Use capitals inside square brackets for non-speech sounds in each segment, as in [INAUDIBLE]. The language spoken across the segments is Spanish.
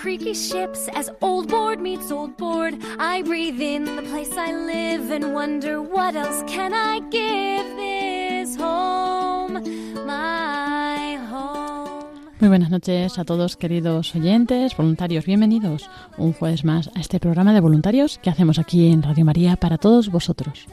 Creaky ships as old board meets old board. I breathe in the place I live and wonder what else can I give this home, my home. Muy buenas noches a todos queridos oyentes, voluntarios, bienvenidos un jueves más a este programa de voluntarios que hacemos aquí en Radio María para todos vosotros.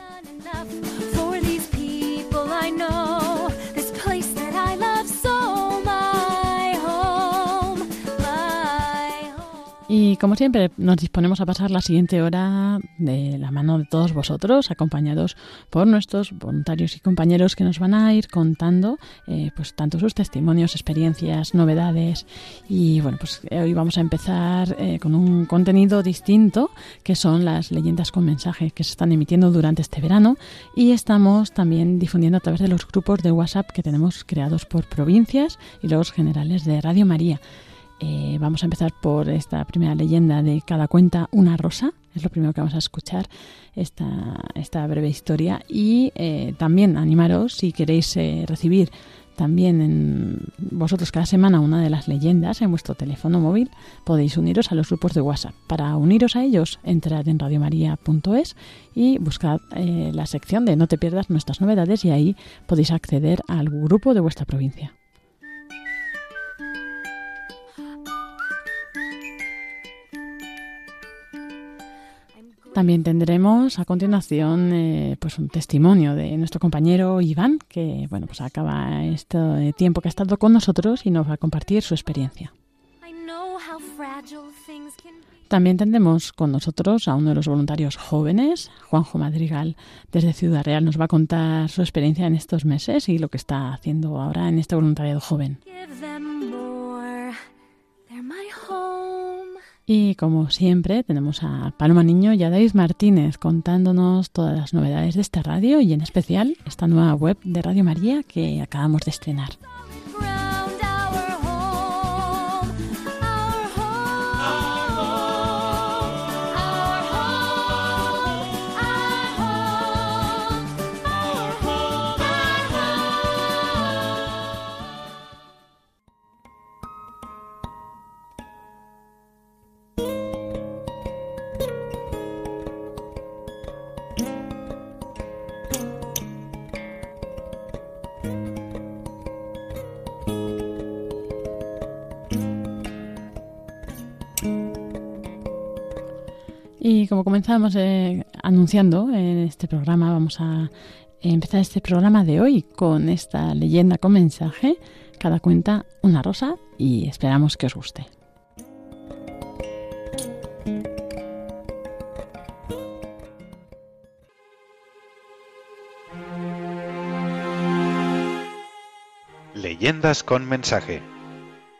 Y como siempre nos disponemos a pasar la siguiente hora de la mano de todos vosotros, acompañados por nuestros voluntarios y compañeros que nos van a ir contando eh, pues tanto sus testimonios, experiencias, novedades y bueno pues eh, hoy vamos a empezar eh, con un contenido distinto que son las leyendas con mensaje que se están emitiendo durante este verano y estamos también difundiendo a través de los grupos de WhatsApp que tenemos creados por provincias y los generales de Radio María. Eh, vamos a empezar por esta primera leyenda de Cada cuenta una rosa. Es lo primero que vamos a escuchar, esta, esta breve historia. Y eh, también animaros, si queréis eh, recibir también en vosotros cada semana una de las leyendas en vuestro teléfono móvil, podéis uniros a los grupos de WhatsApp. Para uniros a ellos, entrad en radiomaria.es y buscad la sección de No te pierdas nuestras novedades y ahí podéis acceder al grupo de vuestra provincia. También tendremos a continuación eh, pues un testimonio de nuestro compañero Iván, que bueno pues acaba este tiempo que ha estado con nosotros y nos va a compartir su experiencia. También tendremos con nosotros a uno de los voluntarios jóvenes, Juanjo Madrigal, desde Ciudad Real. Nos va a contar su experiencia en estos meses y lo que está haciendo ahora en este voluntariado joven. Y como siempre, tenemos a Paloma Niño y a David Martínez contándonos todas las novedades de esta radio y en especial esta nueva web de Radio María que acabamos de estrenar. Y como comenzamos eh, anunciando en este programa, vamos a empezar este programa de hoy con esta leyenda con mensaje. Cada cuenta una rosa y esperamos que os guste. Leyendas con mensaje.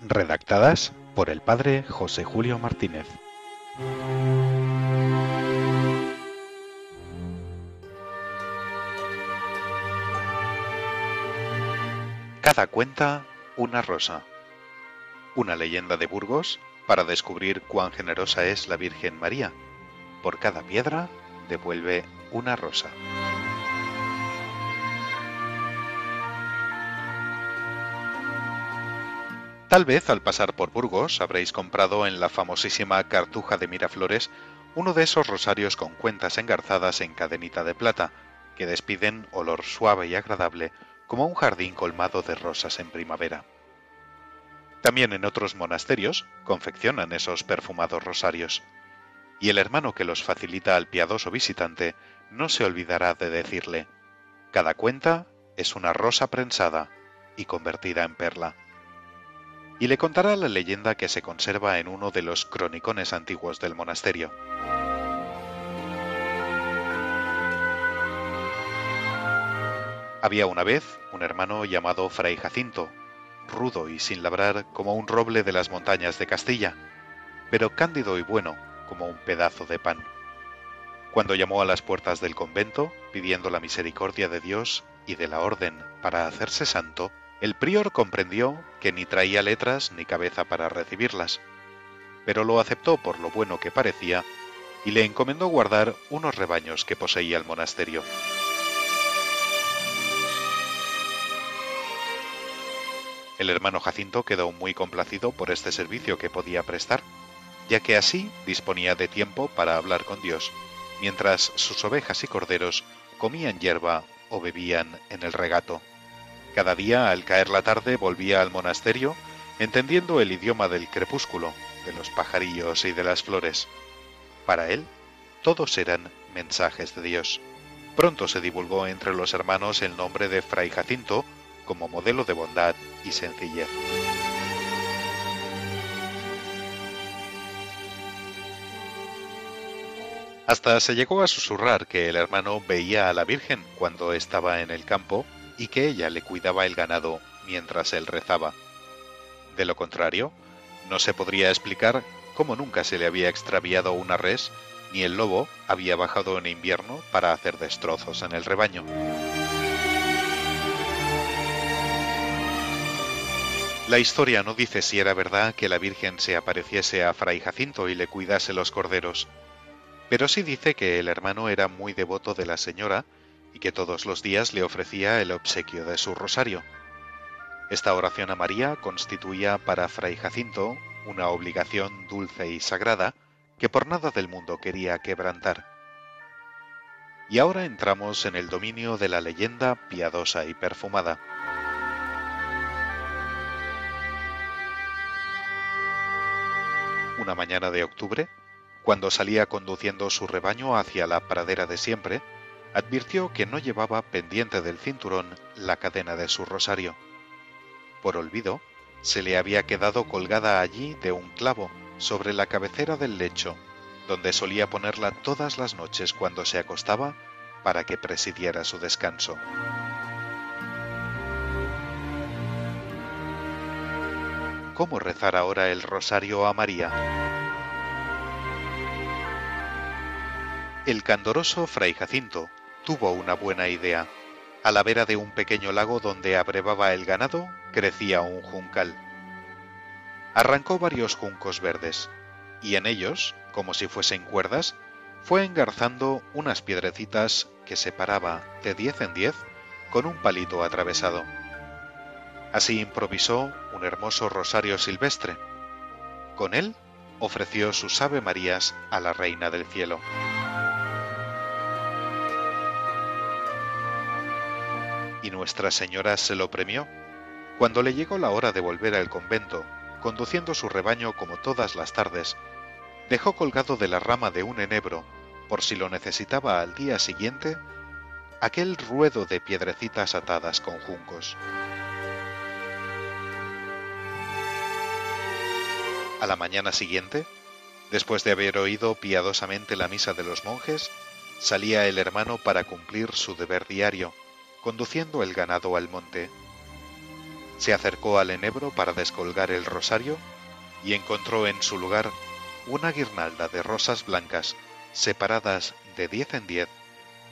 Redactadas por el padre José Julio Martínez. Cuenta una rosa. Una leyenda de Burgos para descubrir cuán generosa es la Virgen María. Por cada piedra devuelve una rosa. Tal vez al pasar por Burgos habréis comprado en la famosísima Cartuja de Miraflores uno de esos rosarios con cuentas engarzadas en cadenita de plata, que despiden olor suave y agradable como un jardín colmado de rosas en primavera. También en otros monasterios confeccionan esos perfumados rosarios, y el hermano que los facilita al piadoso visitante no se olvidará de decirle, cada cuenta es una rosa prensada y convertida en perla. y le contará la leyenda que se conserva en uno de los cronicones antiguos del monasterio. Había una vez un hermano llamado Fray Jacinto, rudo y sin labrar como un roble de las montañas de Castilla, pero cándido y bueno como un pedazo de pan. Cuando llamó a las puertas del convento, pidiendo la misericordia de Dios y de la orden para hacerse santo, el prior comprendió que ni traía letras ni cabeza para recibirlas, pero lo aceptó por lo bueno que parecía y le encomendó guardar unos rebaños que poseía el monasterio. El hermano Jacinto quedó muy complacido por este servicio que podía prestar, ya que así disponía de tiempo para hablar con Dios, mientras sus ovejas y corderos comían hierba o bebían en el regato. Cada día, al caer la tarde, volvía al monasterio, entendiendo el idioma del crepúsculo, de los pajarillos y de las flores. Para él, todos eran mensajes de Dios. Pronto se divulgó entre los hermanos el nombre de Fray Jacinto, como modelo de bondad y sencillez. Hasta se llegó a susurrar que el hermano veía a la Virgen cuando estaba en el campo y que ella le cuidaba el ganado mientras él rezaba. De lo contrario, no se podría explicar cómo nunca se le había extraviado una res ni el lobo había bajado en invierno para hacer destrozos en el rebaño. La historia no dice si era verdad que la Virgen se apareciese a Fray Jacinto y le cuidase los corderos, pero sí dice que el hermano era muy devoto de la señora y que todos los días le ofrecía el obsequio de su rosario. Esta oración a María constituía para Fray Jacinto una obligación dulce y sagrada que por nada del mundo quería quebrantar. Y ahora entramos en el dominio de la leyenda piadosa y perfumada. Una mañana de octubre, cuando salía conduciendo su rebaño hacia la pradera de siempre, advirtió que no llevaba pendiente del cinturón la cadena de su rosario. Por olvido, se le había quedado colgada allí de un clavo sobre la cabecera del lecho, donde solía ponerla todas las noches cuando se acostaba para que presidiera su descanso. Cómo rezar ahora el rosario a María. El candoroso fray Jacinto tuvo una buena idea. A la vera de un pequeño lago donde abrevaba el ganado crecía un juncal. Arrancó varios juncos verdes, y en ellos, como si fuesen cuerdas, fue engarzando unas piedrecitas que separaba de diez en diez con un palito atravesado. Así improvisó un hermoso rosario silvestre. Con él ofreció sus Ave Marías a la Reina del Cielo. Y Nuestra Señora se lo premió. Cuando le llegó la hora de volver al convento, conduciendo su rebaño como todas las tardes, dejó colgado de la rama de un enebro, por si lo necesitaba al día siguiente, aquel ruedo de piedrecitas atadas con juncos. A la mañana siguiente, después de haber oído piadosamente la misa de los monjes, salía el hermano para cumplir su deber diario, conduciendo el ganado al monte. Se acercó al enebro para descolgar el rosario y encontró en su lugar una guirnalda de rosas blancas separadas de diez en diez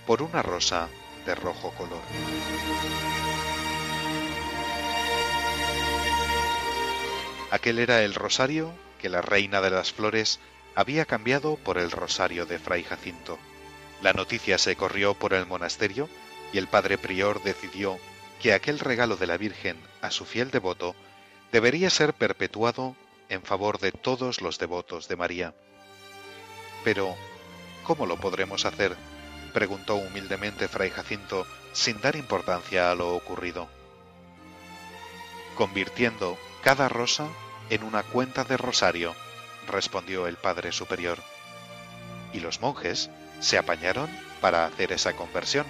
por una rosa de rojo color. Aquel era el rosario que la reina de las flores había cambiado por el rosario de Fray Jacinto. La noticia se corrió por el monasterio y el padre prior decidió que aquel regalo de la Virgen a su fiel devoto debería ser perpetuado en favor de todos los devotos de María. Pero, ¿cómo lo podremos hacer? preguntó humildemente Fray Jacinto sin dar importancia a lo ocurrido. Convirtiendo cada rosa en una cuenta de rosario, respondió el Padre Superior. Y los monjes se apañaron para hacer esa conversión.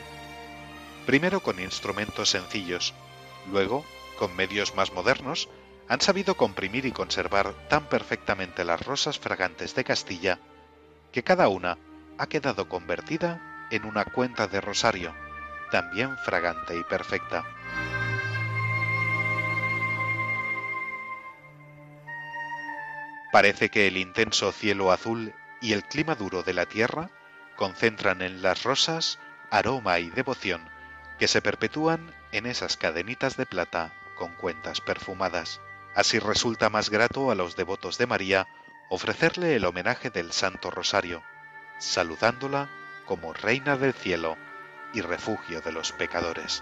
Primero con instrumentos sencillos, luego con medios más modernos, han sabido comprimir y conservar tan perfectamente las rosas fragantes de Castilla que cada una ha quedado convertida en una cuenta de rosario, también fragante y perfecta. Parece que el intenso cielo azul y el clima duro de la tierra concentran en las rosas aroma y devoción que se perpetúan en esas cadenitas de plata con cuentas perfumadas. Así resulta más grato a los devotos de María ofrecerle el homenaje del Santo Rosario, saludándola como Reina del Cielo y refugio de los pecadores.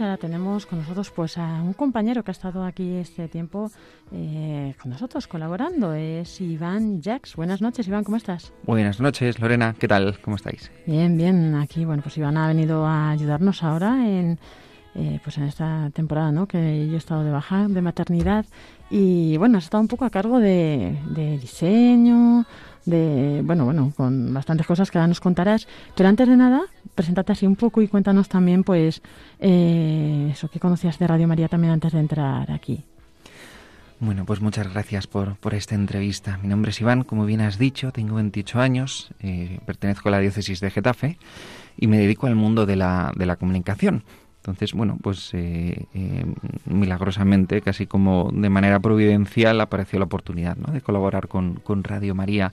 Ahora tenemos con nosotros pues a un compañero que ha estado aquí este tiempo eh, con nosotros colaborando. Es Iván Jax. Buenas noches, Iván, ¿cómo estás? Buenas noches, Lorena. ¿Qué tal? ¿Cómo estáis? Bien, bien. Aquí, bueno, pues Iván ha venido a ayudarnos ahora en, eh, pues en esta temporada, ¿no? Que yo he estado de baja de maternidad y bueno, has estado un poco a cargo de, de diseño, de bueno, bueno, con bastantes cosas que ahora nos contarás. Pero antes de nada, preséntate así un poco y cuéntanos también, pues, eh, eso que conocías de Radio María también antes de entrar aquí. Bueno, pues muchas gracias por, por esta entrevista. Mi nombre es Iván, como bien has dicho, tengo 28 años, eh, pertenezco a la diócesis de Getafe y me dedico al mundo de la, de la comunicación. Entonces, bueno, pues eh, eh, milagrosamente, casi como de manera providencial, apareció la oportunidad ¿no? de colaborar con, con Radio María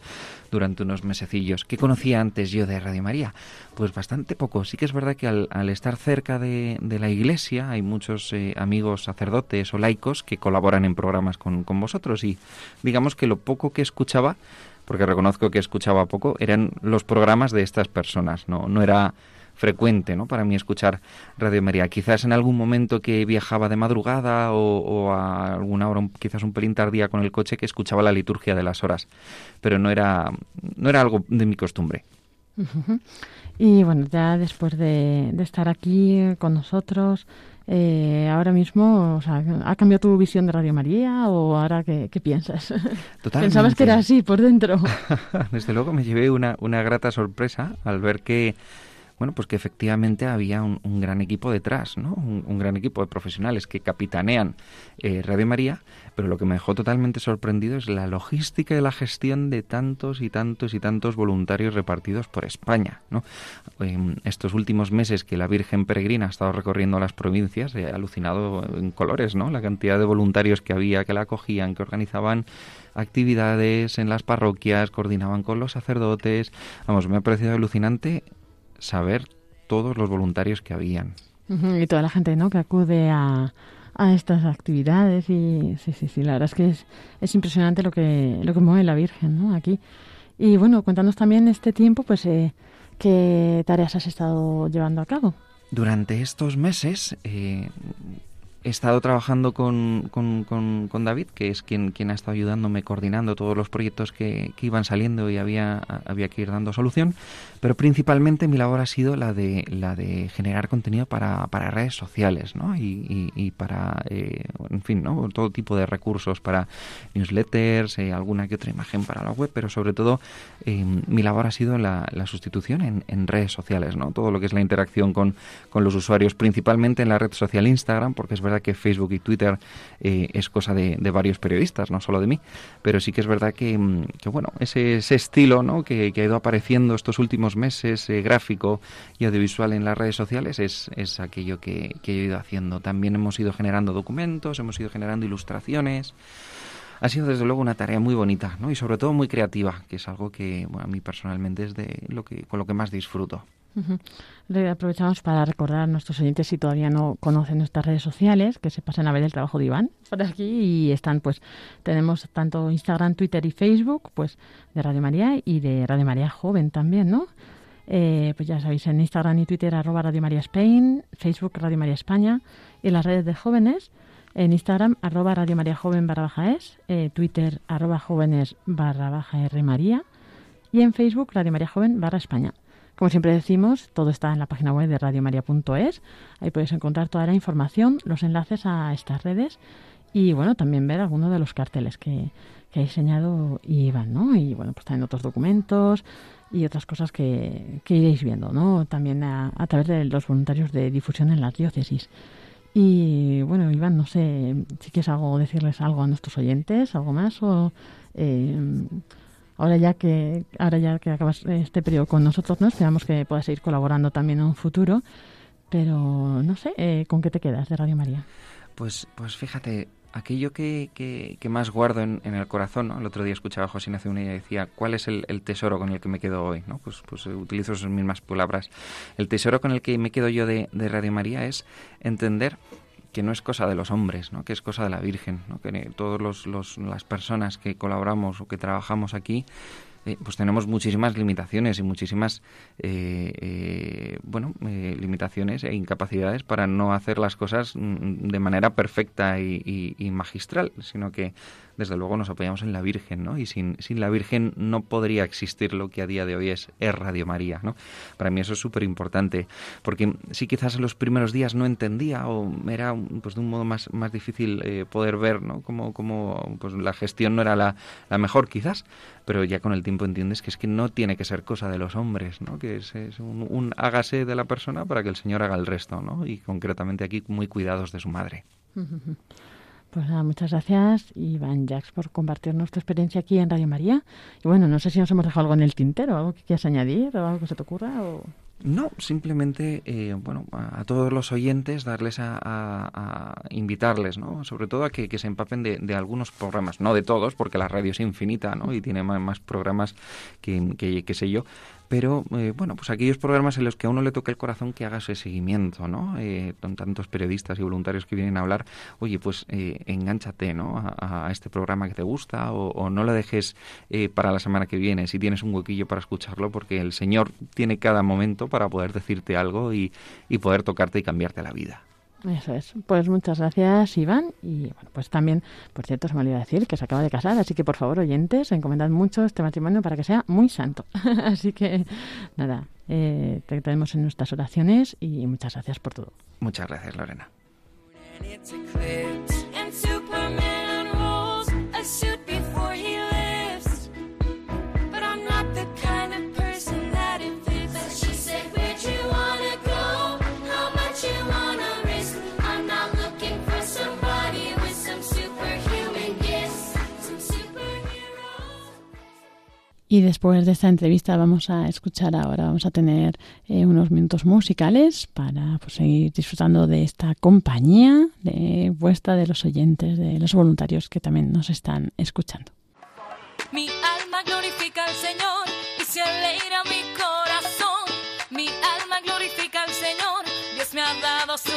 durante unos mesecillos. ¿Qué conocía antes yo de Radio María? Pues bastante poco. Sí que es verdad que al, al estar cerca de, de, la iglesia hay muchos eh, amigos sacerdotes o laicos que colaboran en programas con, con vosotros y digamos que lo poco que escuchaba, porque reconozco que escuchaba poco, eran los programas de estas personas. No, no era frecuente ¿no? para mí escuchar Radio María. Quizás en algún momento que viajaba de madrugada o, o a alguna hora quizás un pelín tardía con el coche que escuchaba la liturgia de las horas, pero no era, no era algo de mi costumbre. Uh -huh. Y bueno, ya después de, de estar aquí con nosotros, eh, ahora mismo, o sea, ¿ha cambiado tu visión de Radio María o ahora qué, qué piensas? Totalmente. [LAUGHS] ¿Pensabas que era así por dentro? [LAUGHS] Desde luego me llevé una, una grata sorpresa al ver que bueno, pues que efectivamente había un, gran equipo detrás, ¿no? Un, gran equipo de profesionales que capitanean eh, Radio María, pero lo que me dejó totalmente sorprendido es la logística y la gestión de tantos y tantos y tantos voluntarios repartidos por España. En estos últimos meses que la Virgen Peregrina ha estado recorriendo las provincias, he alucinado en colores, ¿no? La cantidad de voluntarios que había, que la acogían, que organizaban actividades en las parroquias, coordinaban con los sacerdotes. Vamos, me ha parecido alucinante saber todos los voluntarios que habían. Uh -huh, y toda la gente ¿no? que acude a, a estas actividades y sí, sí, sí, la verdad es que es, es impresionante lo que, lo que mueve la Virgen ¿no? aquí. Y bueno, cuéntanos también este tiempo, pues, eh, ¿qué tareas has estado llevando a cabo? Durante estos meses eh, he estado trabajando con, con, con, con, David, que es quien, quien ha estado ayudándome coordinando todos los proyectos que, que, iban saliendo y había, había que ir dando solución, pero principalmente mi labor ha sido la de, la de generar contenido para, para redes sociales, ¿no? Y, y, y para, eh, en fin, ¿no? Todo tipo de recursos para newsletters, eh, alguna que otra imagen para la web, pero sobre todo eh, mi labor ha sido la, la sustitución en, en, redes sociales, ¿no? Todo lo que es la interacción con, con los usuarios, principalmente en la red social Instagram, porque es verdad que Facebook y Twitter eh, es cosa de, varios periodistas, no solo de mí, pero sí que es verdad que, mm, bueno, ese, estilo ¿no? que, ha ido apareciendo estos últimos meses, eh, gráfico y audiovisual en las redes sociales, es, es aquello que, he ido haciendo. También hemos ido generando documentos, hemos ido generando ilustraciones ha sido desde luego una tarea muy bonita ¿no? y sobre todo muy creativa, que es algo que a mí personalmente es de lo que, con lo que más disfruto. Aprovechamos para recordar a nuestros oyentes si todavía no conocen nuestras redes sociales, que se pasen a ver el trabajo de Iván por aquí y están pues tenemos tanto Instagram, Twitter y Facebook pues de Radio María y de Radio María Joven también, ¿no? Eh, pues ya sabéis en Instagram y Twitter arroba Radio María Spain, Facebook Radio María España y las redes de jóvenes en Instagram, arroba Radio María Joven barra baja es, eh, Twitter, arroba jóvenes barra baja R María y en Facebook, Radio María Joven barra España. Como siempre decimos, todo está en la página web de radiomaria.es. Ahí podéis encontrar toda la información, los enlaces a estas redes y, bueno, también ver algunos de los carteles que, que ha diseñado Iván, ¿no? Y, bueno, pues también otros documentos y otras cosas que, que iréis viendo, ¿no? También a, a través de los voluntarios de difusión en las diócesis. Y bueno, Iván, no sé si quieres algo, decirles algo a nuestros oyentes, algo más, o eh, ahora ya que ahora ya que acabas este periodo con nosotros, no esperamos que puedas seguir colaborando también en un futuro, pero no sé, eh, ¿con qué te quedas de Radio María? Pues, pues fíjate, aquello que, que, más guardo en, el corazón, el otro día escuchaba a José Ignacio y decía, ¿cuál es el, tesoro con el que me quedo hoy? ¿no? Pues, pues utilizo esas mismas palabras. El tesoro con el que me quedo yo de Radio María es entender que no es cosa de los hombres, ¿no? que es cosa de la Virgen, ¿no? que todas los, las personas que colaboramos o que trabajamos aquí eh, pues tenemos muchísimas limitaciones y muchísimas eh, eh, bueno limitaciones e incapacidades para no hacer las cosas mm, de manera perfecta y, y magistral, sino que desde luego nos apoyamos en la Virgen, ¿no? Y sin, sin la Virgen no podría existir lo que a día de hoy es, es Radio María, ¿no? Para mí eso es súper importante, porque sí quizás en los primeros días no entendía o era pues de un modo más, más difícil eh, poder ver, ¿no? Como, como pues la gestión no era la, la mejor quizás, pero ya con el tiempo entiendes que es que no tiene que ser cosa de los hombres, ¿no? Que es, un, un hágase de la persona para que el Señor haga el resto, ¿no? Y concretamente aquí muy cuidados de su madre. [LAUGHS] Pues nada, muchas gracias, Iván Jax, por compartir nuestra experiencia aquí en Radio María. Y bueno, no sé si nos hemos dejado algo en el tintero, algo que quieras añadir o algo que se te ocurra. O... No, simplemente, eh, bueno, a, todos los oyentes darles a, invitarles, ¿no? Sobre todo a que, se empapen de, algunos programas, no de todos, porque la radio es infinita, ¿no? Y tiene más, programas que, que, que sé yo, pero eh, bueno, pues aquellos programas en los que a uno le toca el corazón que haga ese seguimiento, ¿no? Eh, con tantos periodistas y voluntarios que vienen a hablar, oye, pues eh, engánchate, ¿no? A, este programa que te gusta o, no lo dejes eh, para la semana que viene, si tienes un huequillo para escucharlo, porque el Señor tiene cada momento para poder decirte algo y poder tocarte y cambiarte la vida. Eso es. Pues muchas gracias, Iván. Y bueno, pues también, por cierto, se me olvidó decir que se acaba de casar, así que por favor, oyentes, encomendad mucho este matrimonio para que sea muy santo. [LAUGHS] así que, nada, eh, te tenemos en nuestras oraciones y muchas gracias por todo. Muchas gracias, Lorena. Y después de esta entrevista vamos a escuchar ahora, vamos a tener eh, unos minutos musicales para pues, seguir disfrutando de esta compañía de vuestra, de los oyentes, de los voluntarios que también nos están escuchando. Mi alma glorifica al Señor y se alegra mi corazón. Mi alma glorifica al Señor, Dios me ha dado su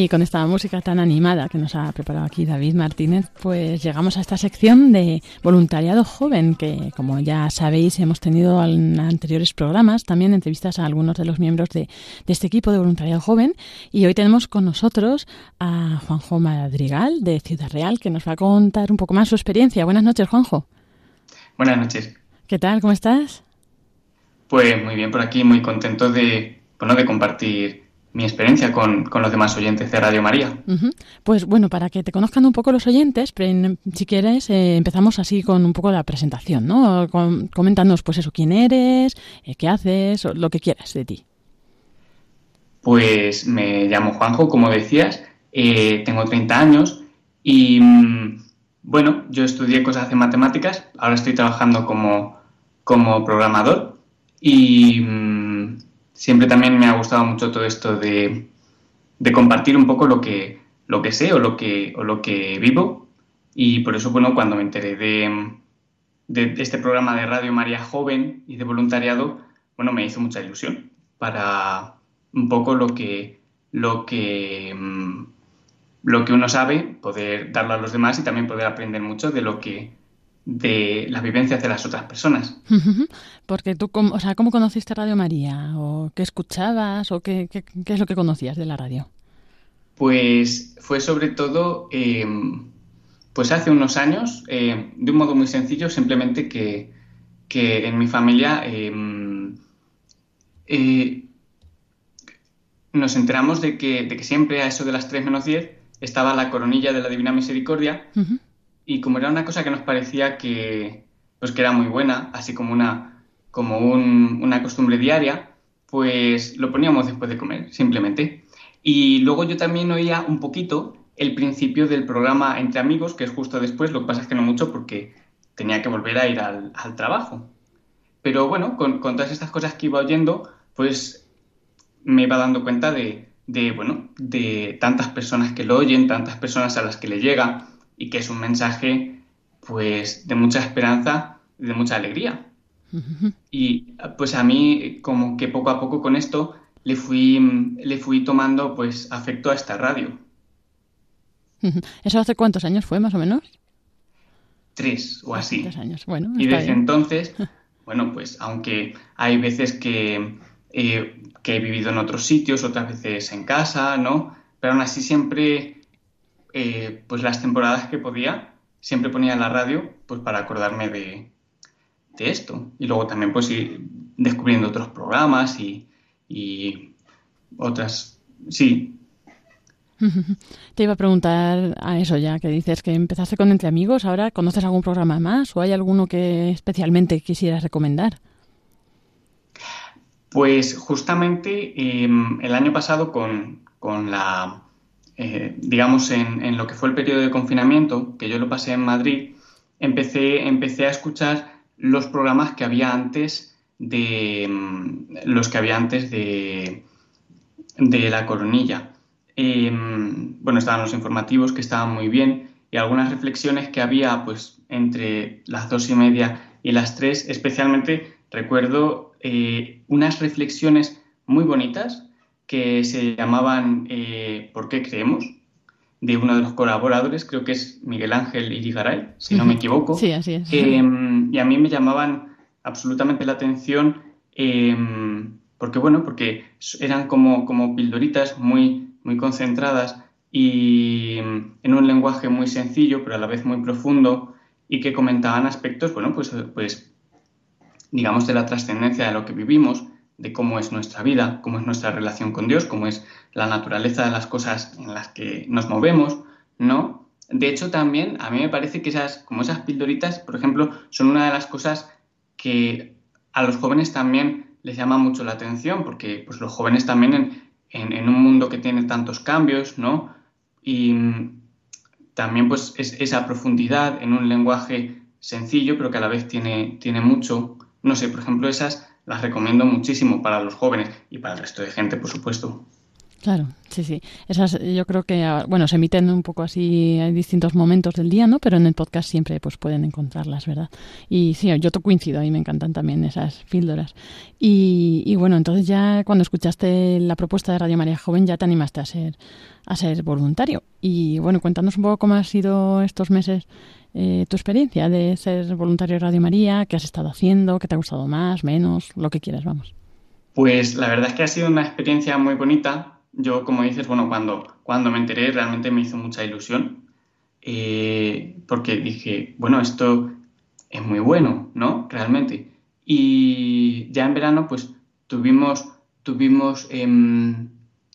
Y con esta música tan animada que nos ha preparado aquí David Martínez, pues llegamos a esta sección de voluntariado joven, que como ya sabéis hemos tenido en anteriores programas también entrevistas a algunos de los miembros de, de este equipo de voluntariado joven. Y hoy tenemos con nosotros a Juanjo Madrigal de Ciudad Real, que nos va a contar un poco más su experiencia. Buenas noches, Juanjo. Buenas noches. ¿Qué tal? ¿Cómo estás? Pues muy bien por aquí, muy contento de, bueno, de compartir mi experiencia con, con los demás oyentes de Radio María. Pues bueno, para que te conozcan un poco los oyentes, si quieres, eh, empezamos así con un poco la presentación, ¿no? Con- coméntanos, pues eso, quién eres, eh, qué haces, lo que quieras de ti. Pues me llamo Juanjo, como decías, eh, tengo 30 años y mm, bueno, yo estudié cosas de matemáticas, ahora estoy trabajando como, como programador y mm, siempre también me ha gustado mucho todo esto de, de compartir un poco lo que, lo que sé o lo que, o lo que vivo. Y por eso, bueno, cuando me enteré de, de este programa de Radio María Joven y de voluntariado, bueno, me hizo mucha ilusión para un poco lo que, lo que, mm, lo que uno sabe, poder darlo a los demás y también poder aprender mucho de lo que, de las vivencias de las otras personas. Porque tú, cómo- o sea, ¿cómo conociste Radio María? ¿O qué escuchabas? ¿O qué, qué, qué es lo que conocías de la radio? Pues fue sobre todo, eh, pues hace unos años, eh, de un modo muy sencillo, simplemente que, que en mi familia eh, eh, nos enteramos de que, de que siempre a eso de las 3 menos 10 estaba la coronilla de la Divina Misericordia. Y como era una cosa que nos parecía que, pues que era muy buena, así como una, como un- una costumbre diaria, pues lo poníamos después de comer, simplemente. Y luego yo también oía un poquito el principio del programa Entre Amigos, que es justo después, lo que pasa es que no mucho porque tenía que volver a ir al, al trabajo. Pero bueno, con, con todas estas cosas que iba oyendo, pues me iba dando cuenta de, de, bueno, de tantas personas que lo oyen, tantas personas a las que le llega y que es un mensaje pues de mucha esperanza y de mucha alegría. Y pues a mí como que poco a poco con esto le fui, le fui tomando pues afecto a esta radio. ¿Eso hace cuántos años fue, más o menos? Tres o así. Tres años. Bueno, Y desde bien. entonces, [LAUGHS] bueno, pues aunque hay veces que, eh, que he vivido en otros sitios, otras veces en casa, ¿no? Pero aún así siempre, eh, pues las temporadas que podía, siempre ponía la radio, pues para acordarme de, de esto. Y luego también pues ir descubriendo otros programas y, y otras, sí, [LAUGHS] Te iba a preguntar a eso ya, que dices que empezaste con Entre Amigos, ahora ¿conoces algún programa más o hay alguno que especialmente quisieras recomendar? Pues justamente em, el año pasado con, con la, eh, digamos, en, lo que fue el periodo de confinamiento, que yo lo pasé en Madrid, empecé, empecé a escuchar los programas que había antes de em, los que había antes de, de la coronilla. Eh, bueno, estaban los informativos que estaban muy bien y algunas reflexiones que había pues entre las dos y media y las tres, especialmente recuerdo eh, unas reflexiones muy bonitas que se llamaban eh, ¿Por qué creemos? de uno de los colaboradores, creo que es Miguel Ángel Irigaray, si no me equivoco. Sí, así es. Em, y a mí me llamaban absolutamente la atención em, porque, bueno, porque eran como, como pildoritas muy muy concentradas y en un lenguaje muy sencillo, pero a la vez muy profundo, y que comentaban aspectos, bueno, pues, pues digamos, de la trascendencia de lo que vivimos, de cómo es nuestra vida, cómo es nuestra relación con Dios, cómo es la naturaleza de las cosas en las que nos movemos, ¿no? De hecho, también a mí me parece que esas, como esas pildoritas, por ejemplo, son una de las cosas que a los jóvenes también les llama mucho la atención, porque pues, los jóvenes también en, un mundo que tiene tantos cambios, ¿no? Y mm, también pues es esa profundidad en un lenguaje sencillo, pero que a la vez tiene, tiene mucho. No sé, por ejemplo, esas las recomiendo muchísimo para los jóvenes y para el resto de gente, por supuesto. Claro, sí, sí. Esas yo creo que, ah, bueno, se emiten un poco así en distintos momentos del día, ¿no? Pero en el podcast siempre pues pueden encontrarlas, ¿verdad? Y sí, yo te coincido, a mí me encantan también esas píldoras. Y, y bueno, entonces ya cuando escuchaste la propuesta de Radio María Joven ya te animaste a ser, a ser voluntario. Y bueno, cuéntanos un poco cómo ha sido estos meses eh, tu experiencia de ser voluntario de Radio María, qué has estado haciendo, qué te ha gustado más, menos, lo que quieras, vamos. Pues la verdad es que ha sido una experiencia muy bonita yo, como dices, bueno, cuando, cuando me enteré realmente me hizo mucha ilusión, eh, porque dije, bueno, esto es muy bueno, ¿no? Realmente. Y ya en verano, pues tuvimos, tuvimos em,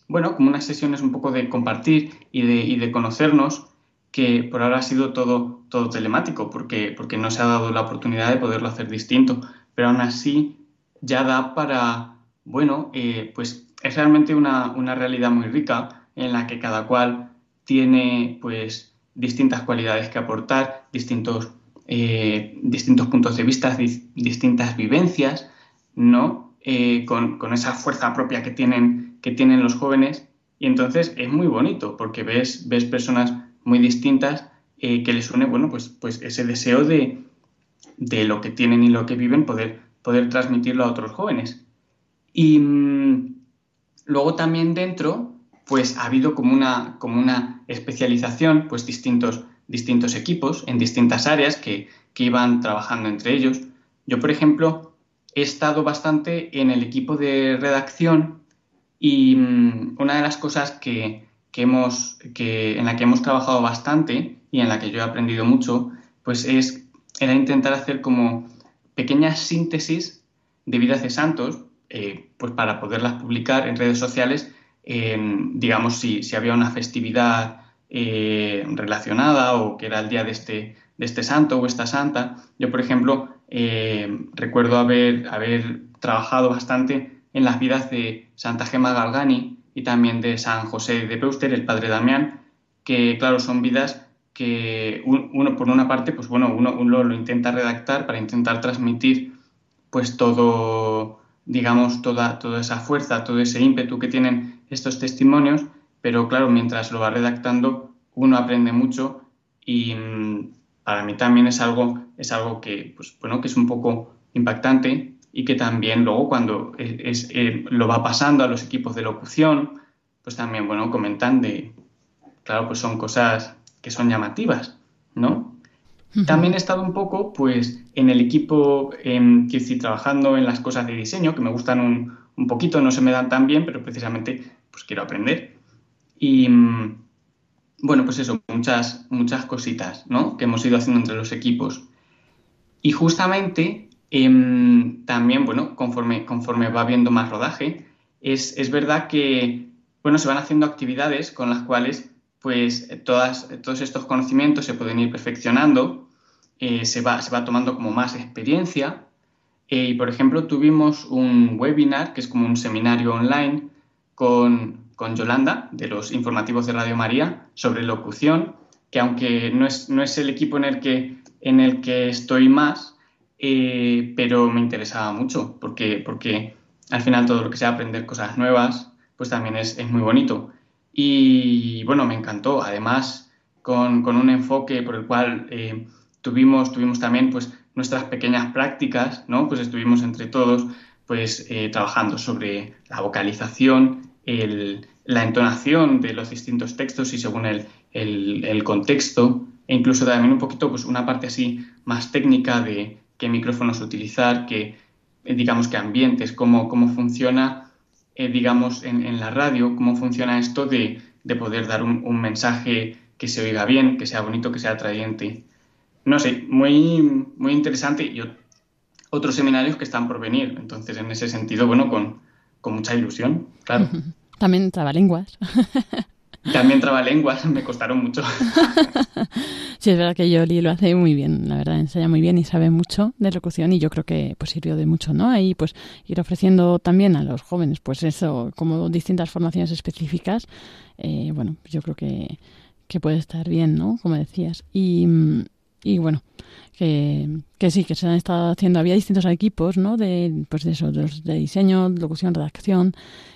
bueno, como unas sesiones un poco de compartir y de, y de conocernos, que por ahora ha sido todo, todo telemático, porque, porque no se ha dado la oportunidad de poderlo hacer distinto, pero aún así ya da para, bueno, eh, pues es realmente una, realidad muy rica en la que cada cual tiene pues distintas cualidades que aportar, distintos, eh, distintos puntos de vista, distintas vivencias, ¿no? Eh, con, esa fuerza propia que tienen, que tienen los jóvenes. Y entonces es muy bonito porque ves, ves personas muy distintas eh, que les une, bueno, pues, pues ese deseo de, de, lo que tienen y lo que viven, poder, poder transmitirlo a otros jóvenes. Y, mm, Luego también dentro, pues ha habido como una, como una especialización, pues distintos, distintos equipos en distintas áreas que, iban trabajando entre ellos. Yo, por ejemplo, he estado bastante en el equipo de redacción y mm, una de las cosas que, hemos, que, en la que hemos trabajado bastante y en la que yo he aprendido mucho, pues es, era intentar hacer como pequeñas síntesis de vidas de santos eh, pues para poderlas publicar en redes sociales, digamos, si, había una festividad eh, relacionada o que era el día de este, de este santo o esta santa. Yo, por ejemplo, eh, recuerdo haber, haber trabajado bastante en las vidas de Santa Gema Galgani y también de San José de Peuster, el padre Damián, que, claro, son vidas que uno, por una parte, pues bueno, uno, uno lo intenta redactar para intentar transmitir pues todo digamos, toda, toda esa fuerza, todo ese ímpetu que tienen estos testimonios, pero claro, mientras lo va redactando, uno aprende mucho y mm, para mí también es algo, es algo que, pues, bueno, que es un poco impactante y que también luego cuando es, eh, lo va pasando a los equipos de locución, pues también, bueno, comentan de, claro, pues son cosas que son llamativas, ¿no? También he estado un poco, pues, en el equipo em, que estoy trabajando en las cosas de diseño, que me gustan un, un poquito, no se me dan tan bien, pero precisamente pues quiero aprender. Y mm, bueno, pues eso, muchas, muchas cositas, ¿no? Que hemos ido haciendo entre los equipos. Y justamente em, también, bueno, conforme, conforme va habiendo más rodaje, es, es verdad que, bueno, se van haciendo actividades con las cuales pues todas, todos estos conocimientos se pueden ir perfeccionando, eh, se, va, se va tomando como más experiencia. Eh, y, por ejemplo, tuvimos un webinar, que es como un seminario online, con, con Yolanda, de los informativos de Radio María, sobre locución, que aunque no es, no es el equipo en el que, en el que estoy más, eh, pero me interesaba mucho, porque, porque al final todo lo que sea aprender cosas nuevas, pues también es, es muy bonito. Y bueno, me encantó. Además, con, un enfoque por el cual eh, tuvimos, tuvimos también pues, nuestras pequeñas prácticas, ¿no? Pues estuvimos entre todos pues, eh, trabajando sobre la vocalización, la entonación de los distintos textos y según el, el, contexto, e incluso también un poquito pues, una parte así más técnica de qué micrófonos utilizar, qué, digamos, qué ambientes, cómo, cómo funciona eh, digamos, en, la radio, cómo funciona esto de, poder dar un, mensaje que se oiga bien, que sea bonito, que sea atrayente. No sé, muy, muy interesante y otros seminarios que están por venir. Entonces, en ese sentido, bueno, con, con mucha ilusión, claro. [LAUGHS] También trabalenguas. [LAUGHS] También trabalenguas, [LAUGHS] me costaron mucho. [LAUGHS] sí, es verdad que Yoli lo hace muy bien, la verdad, enseña muy bien y sabe mucho de locución y yo creo que pues sirvió de mucho, ¿no? Ahí pues ir ofreciendo también a los jóvenes pues eso, como distintas formaciones específicas, eh, bueno, yo creo que, que puede estar bien, ¿no? Como decías. Y, y bueno, que, que, sí, que se han estado haciendo, había distintos equipos, ¿no? De, pues de eso, de, de diseño, locución, redacción,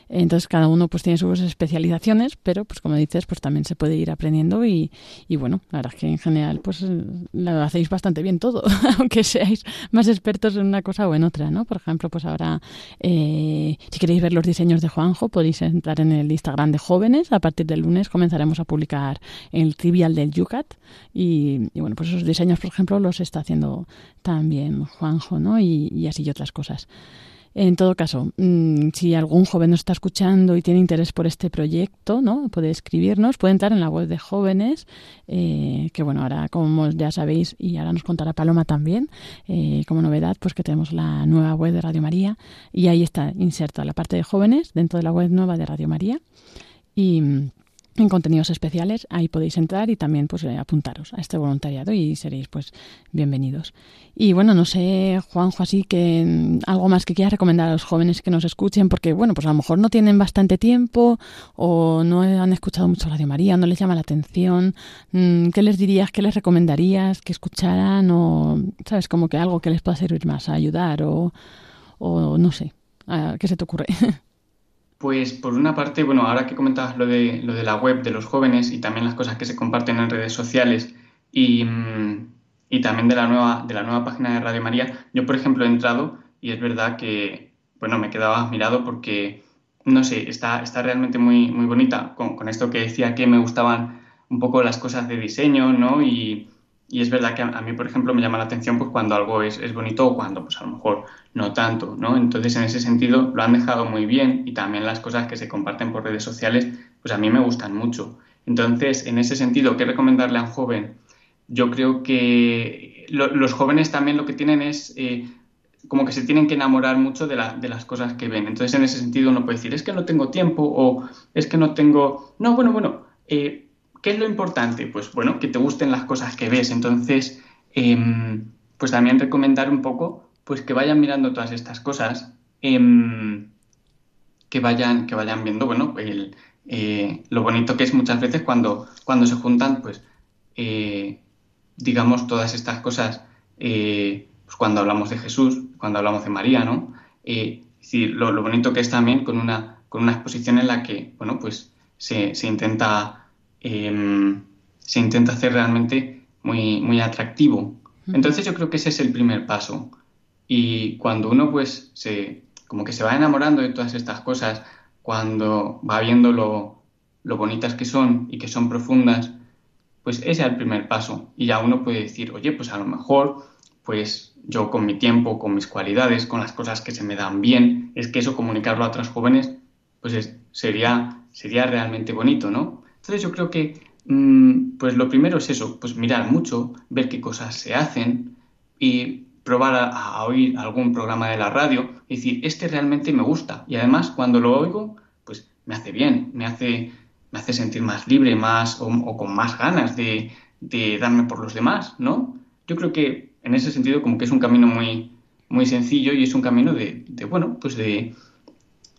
entonces cada uno pues tiene sus especializaciones, pero pues como dices, pues también se puede ir aprendiendo y, y bueno, la verdad es que en general pues lo hacéis bastante bien todo, [LAUGHS] aunque seáis más expertos en una cosa o en otra, ¿no? Por ejemplo, pues ahora eh, si queréis ver los diseños de Juanjo podéis entrar en el Instagram de jóvenes, a partir del lunes comenzaremos a publicar el trivial del Yucat y, y bueno, pues esos diseños por ejemplo los está haciendo también Juanjo, ¿no? Y, y así y otras cosas. En todo caso, mm, si algún joven nos está escuchando y tiene interés por este proyecto, ¿no? Puede escribirnos, puede entrar en la web de jóvenes, eh, que bueno, ahora como ya sabéis, y ahora nos contará Paloma también, eh, como novedad, pues que tenemos la nueva web de Radio María y ahí está inserta la parte de jóvenes dentro de la web nueva de Radio María. Y en contenidos especiales. Ahí podéis entrar y también pues eh, apuntaros a este voluntariado y seréis pues bienvenidos. Y bueno, no sé, Juanjo, así que mm, algo más que quieras recomendar a los jóvenes que nos escuchen, porque bueno, pues a lo mejor no tienen bastante tiempo o no han escuchado mucho Radio María, no les llama la atención. Mm, ¿Qué les dirías, qué les recomendarías que escucharan o, sabes, como que algo que les pueda servir más a ayudar o, o no sé, ¿qué se te ocurre? [LAUGHS] Pues por una parte, bueno, ahora que comentabas lo de, lo de la web de los jóvenes y también las cosas que se comparten en redes sociales y, mm, y, también de la, nueva, de la nueva página de Radio María, yo por ejemplo he entrado y es verdad que, bueno, me quedaba admirado porque, no sé, está, está realmente muy, muy bonita con, con esto que decía que me gustaban un poco las cosas de diseño, ¿no? Y, y es verdad que a, mí, por ejemplo, me llama la atención pues, cuando algo es, es, bonito o cuando pues, a lo mejor no tanto, ¿no? Entonces, en ese sentido, lo han dejado muy bien y también las cosas que se comparten por redes sociales, pues a mí me gustan mucho. Entonces, en ese sentido, ¿qué recomendarle a un joven? Yo creo que los jóvenes también lo que tienen es eh, como que se tienen que enamorar mucho de, la, de, las cosas que ven. Entonces, en ese sentido, uno puede decir, es que no tengo tiempo o es que no tengo... No, bueno, bueno. Eh, ¿Qué es lo importante? Pues bueno, que te gusten las cosas que ves. Entonces, em, pues también recomendar un poco, pues que vayan mirando todas estas cosas, em, que, vayan, que vayan viendo, bueno, eh, lo bonito que es muchas veces cuando, cuando se juntan, pues, eh, digamos, todas estas cosas, eh, pues cuando hablamos de Jesús, cuando hablamos de María, ¿no? es decir, lo, bonito que es también con una, con una exposición en la que, bueno, pues se, se intenta Em, se intenta hacer realmente muy, muy atractivo. Entonces yo creo que ese es el primer paso. Y cuando uno pues se, como que se va enamorando de todas estas cosas, cuando va viendo lo, lo bonitas que son y que son profundas, pues ese es el primer paso. Y ya uno puede decir, oye, pues a lo mejor pues yo con mi tiempo, con mis cualidades, con las cosas que se me dan bien, es que eso comunicarlo a otros jóvenes, pues es- sería, sería realmente bonito, ¿no? Entonces yo creo que, mm, pues lo primero es eso, pues mirar mucho, ver qué cosas se hacen y probar a, oír algún programa de la radio y decir, este realmente me gusta. Y además, cuando lo oigo, pues me hace bien, me hace, me hace sentir más libre, más o, o con más ganas de, de darme por los demás, ¿no? Yo creo que en ese sentido como que es un camino muy, muy sencillo y es un camino de, de, bueno, pues de,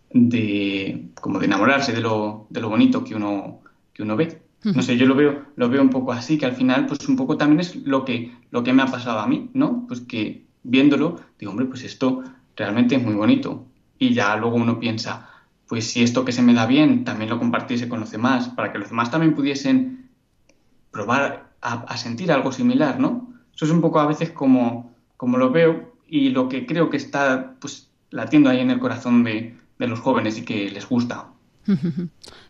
de como de enamorarse de lo, de lo bonito que uno, que uno ve. No sé, yo lo veo, lo veo un poco así, que al final, pues un poco también es lo que, lo que me ha pasado a mí, ¿no? Pues que viéndolo, digo, hombre, pues esto realmente es muy bonito. Y ya luego uno piensa, pues si esto que se me da bien también lo compartiese con los demás, para que los demás también pudiesen probar a, a sentir algo similar, ¿no? Eso es un poco a veces como, como lo veo y lo que creo que está pues latiendo ahí en el corazón de, de los jóvenes y que les gusta.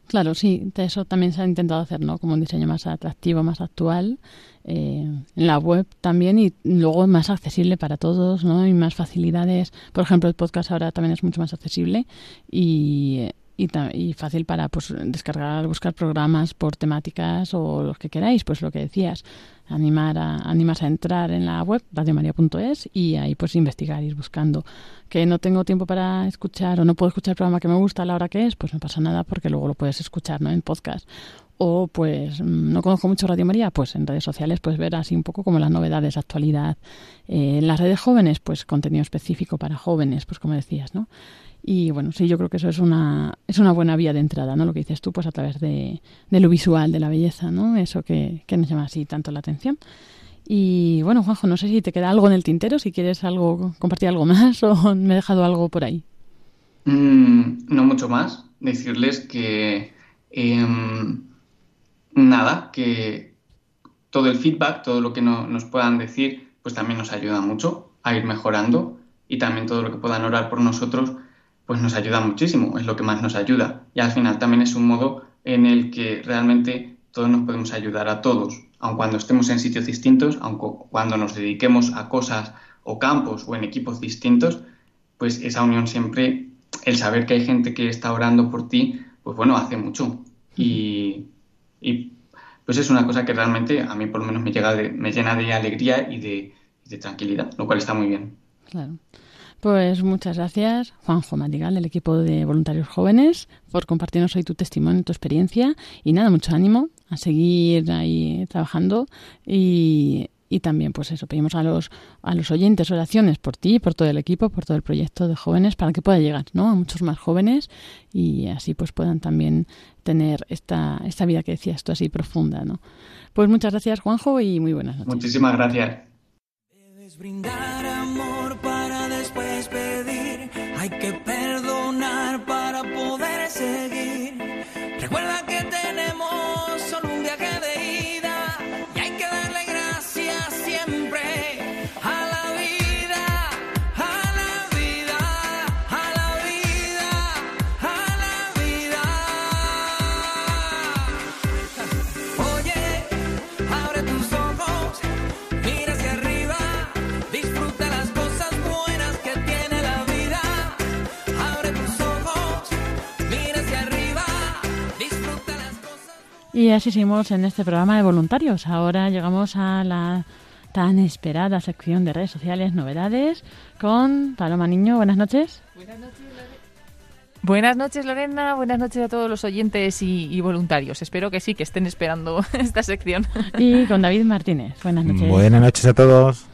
Claro, sí, eso también se ha intentado hacer, ¿no? Como un diseño más atractivo, más actual, eh, en la web también y luego más accesible para todos, ¿no? Y más facilidades. Por ejemplo, el podcast ahora también es mucho más accesible y, y, fácil para pues descargar, buscar programas por temáticas o los que queráis, pues lo que decías, animar a, a entrar en la web radiomaria.es y ahí pues investigar, ir buscando. Que no tengo tiempo para escuchar o no puedo escuchar el programa que me gusta a la hora que es, pues no pasa nada porque luego lo puedes escuchar ¿no? en podcast. O pues mm, no conozco mucho Radio María, pues en redes sociales puedes ver así un poco como las novedades, actualidad. Eh, en las redes jóvenes, pues contenido específico para jóvenes, pues como decías, ¿no? Y bueno, sí, yo creo que eso es una, es una buena vía de entrada, ¿no? Lo que dices tú, pues a través de, de lo visual, de la belleza, ¿no? Eso que, que nos llama así tanto la atención. Y bueno, Juanjo, no sé si te queda algo en el tintero, si quieres algo, compartir algo más [LAUGHS] o me he dejado algo por ahí. Mm, no mucho más. Decirles que em, nada, que todo el feedback, todo lo que no- nos puedan decir, pues también nos ayuda mucho a ir mejorando y también todo lo que puedan orar por nosotros, pues nos ayuda muchísimo, es lo que más nos ayuda. Y al final también es un modo en el que realmente todos nos podemos ayudar a todos, aun cuando estemos en sitios distintos, aun cu- cuando nos dediquemos a cosas o campos o en equipos distintos, pues esa unión siempre, el saber que hay gente que está orando por ti, pues bueno, hace mucho. Y, y, pues es una cosa que realmente a mí por lo menos me, llega me llena de alegría y de, de tranquilidad, lo cual está muy bien. Claro. Pues muchas gracias, Juanjo Madrigal, del equipo de voluntarios jóvenes, por compartirnos hoy tu testimonio, tu experiencia. Y nada, mucho ánimo a seguir ahí trabajando. Y, y también, pues eso, pedimos a los, a los oyentes oraciones por ti, por todo el equipo, por todo el proyecto de jóvenes, para que pueda llegar ¿no? a muchos más jóvenes y así pues puedan también tener esta, esta vida que decías tú así profunda. ¿no? Pues muchas gracias, Juanjo, y muy buenas noches. Muchísimas gracias. Y así seguimos en este programa de voluntarios. Ahora llegamos a la tan esperada sección de redes sociales, novedades, con Paloma Niño. Buenas noches. Buenas noches, Lorena. Buenas noches a todos los oyentes y, y voluntarios. Espero que sí, que estén esperando [LAUGHS] esta sección. Y con David Martínez. Buenas noches. Buenas noches a todos.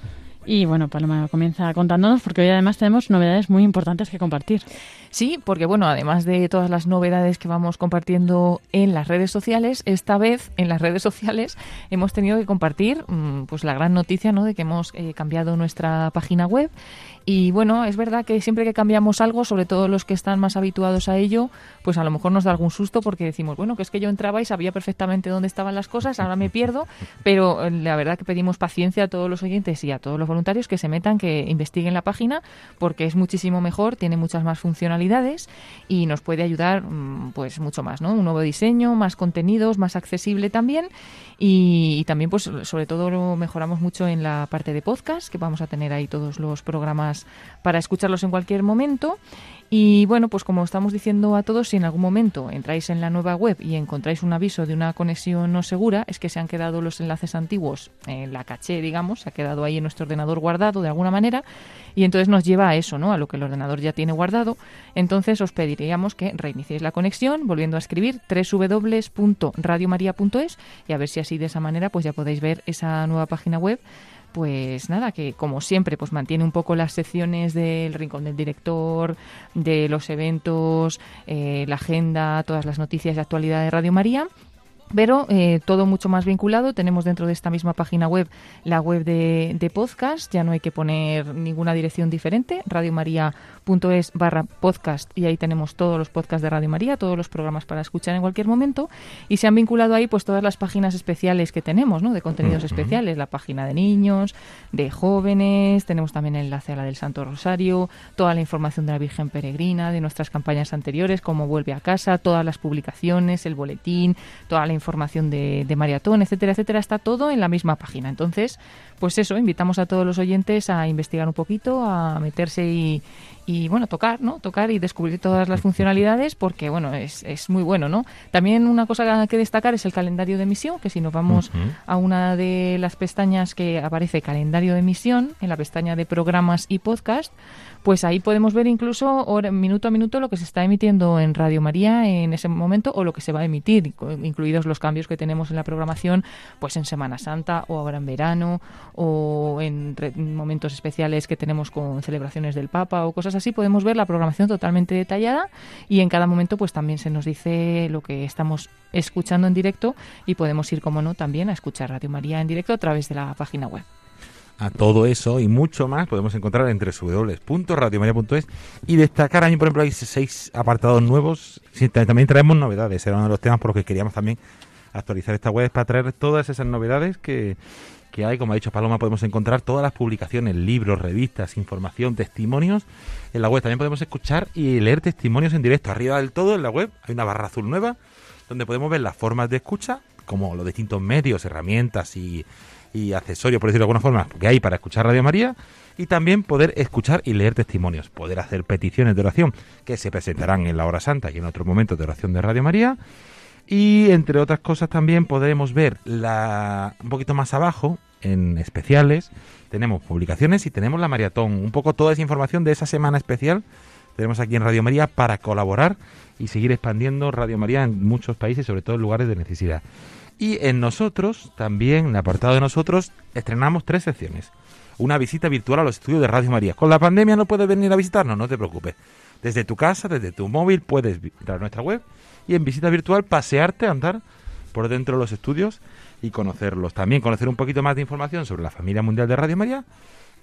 Y bueno, Paloma comienza contándonos porque hoy además tenemos novedades muy importantes que compartir. Sí, porque bueno, además de todas las novedades que vamos compartiendo en las redes sociales, esta vez en las redes sociales hemos tenido que compartir mm, pues la gran noticia ¿no? de que hemos eh, cambiado nuestra página web. Y bueno, es verdad que siempre que cambiamos algo, sobre todo los que están más habituados a ello, pues a lo mejor nos da algún susto porque decimos, bueno, que es que yo entraba y sabía perfectamente dónde estaban las cosas, ahora me pierdo, [LAUGHS] pero eh, la verdad que pedimos paciencia a todos los oyentes y a todos los voluntarios que se metan, que investiguen la página, porque es muchísimo mejor, tiene muchas más funcionalidades y nos puede ayudar mm, pues mucho más, ¿no? Un nuevo diseño, más contenidos, más accesible también y, y también pues sobre todo lo mejoramos mucho en la parte de podcast, que vamos a tener ahí todos los programas para escucharlos en cualquier momento y bueno, pues como estamos diciendo a todos, si en algún momento entráis en la nueva web y encontráis un aviso de una conexión no segura, es que se han quedado los enlaces antiguos en la caché, digamos, se ha quedado ahí en nuestro ordenador guardado de alguna manera y entonces nos lleva a eso, ¿no? A lo que el ordenador ya tiene guardado. Entonces os pediríamos que reiniciéis la conexión volviendo a escribir www.radiomaria.es y a ver si así de esa manera pues ya podéis ver esa nueva página web pues nada, que como siempre, pues mantiene un poco las secciones del rincón del director, de los eventos, eh, la agenda, todas las noticias de actualidad de Radio María. Pero eh, todo mucho más vinculado. Tenemos dentro de esta misma página web la web de, de podcast, ya no hay que poner ninguna dirección diferente, radiomaria.es barra podcast y ahí tenemos todos los podcasts de Radio María, todos los programas para escuchar en cualquier momento y se han vinculado ahí pues todas las páginas especiales que tenemos, ¿no? De contenidos especiales, la página de niños, de jóvenes, tenemos también el enlace a la del Santo Rosario, toda la información de la Virgen Peregrina, de nuestras campañas anteriores, cómo vuelve a casa, todas las publicaciones, el boletín, toda la información de, de maratón, etcétera, etcétera, está todo en la misma página. Entonces, pues eso, invitamos a todos los oyentes a investigar un poquito, a meterse y, y bueno, tocar, ¿no? Tocar y descubrir todas las [LAUGHS] funcionalidades porque, bueno, es, es muy bueno, ¿no? También una cosa que destacar es el calendario de emisión, que si nos vamos a una de las pestañas que aparece calendario de emisión, en la pestaña de programas y podcast, pues ahí podemos ver incluso minuto a minuto lo que se está emitiendo en Radio María en ese momento o lo que se va a emitir, incluidos los cambios que tenemos en la programación, pues en Semana Santa o ahora en verano o en momentos especiales que tenemos con celebraciones del Papa o cosas así, podemos ver la programación totalmente detallada y en cada momento pues también se nos dice lo que estamos escuchando en directo y podemos ir, como no, también a escuchar Radio María en directo a través de la página web. A todo eso y mucho más podemos encontrar en www.radiomaria.es y destacar a por ejemplo, hay seis apartados nuevos. También traemos novedades, era uno de los temas por los que queríamos también actualizar esta web para traer todas esas novedades que, que hay. Como ha dicho Paloma, podemos encontrar todas las publicaciones, libros, revistas, información, testimonios en la web. También podemos escuchar y leer testimonios en directo. Arriba del todo, en la web, hay una barra azul nueva donde podemos ver las formas de escucha, como los distintos medios, herramientas y, y accesorios, por decirlo de alguna forma, que hay para escuchar Radio María, y también poder escuchar y leer testimonios, poder hacer peticiones de oración que se presentarán en la hora santa y en otros momentos de oración de Radio María. Y entre otras cosas también podremos ver la, un poquito más abajo, en especiales, tenemos publicaciones y tenemos la maratón. Un poco toda esa información de esa semana especial tenemos aquí en Radio María para colaborar y seguir expandiendo Radio María en muchos países, sobre todo en lugares de necesidad. Y en nosotros, también, en el apartado de nosotros, estrenamos tres secciones. Una visita virtual a los estudios de Radio María. Con la pandemia no puedes venir a visitarnos, no te preocupes. Desde tu casa, desde tu móvil, puedes visitar nuestra web y en visita virtual pasearte, andar por dentro de los estudios y conocerlos. También conocer un poquito más de información sobre la familia mundial de Radio María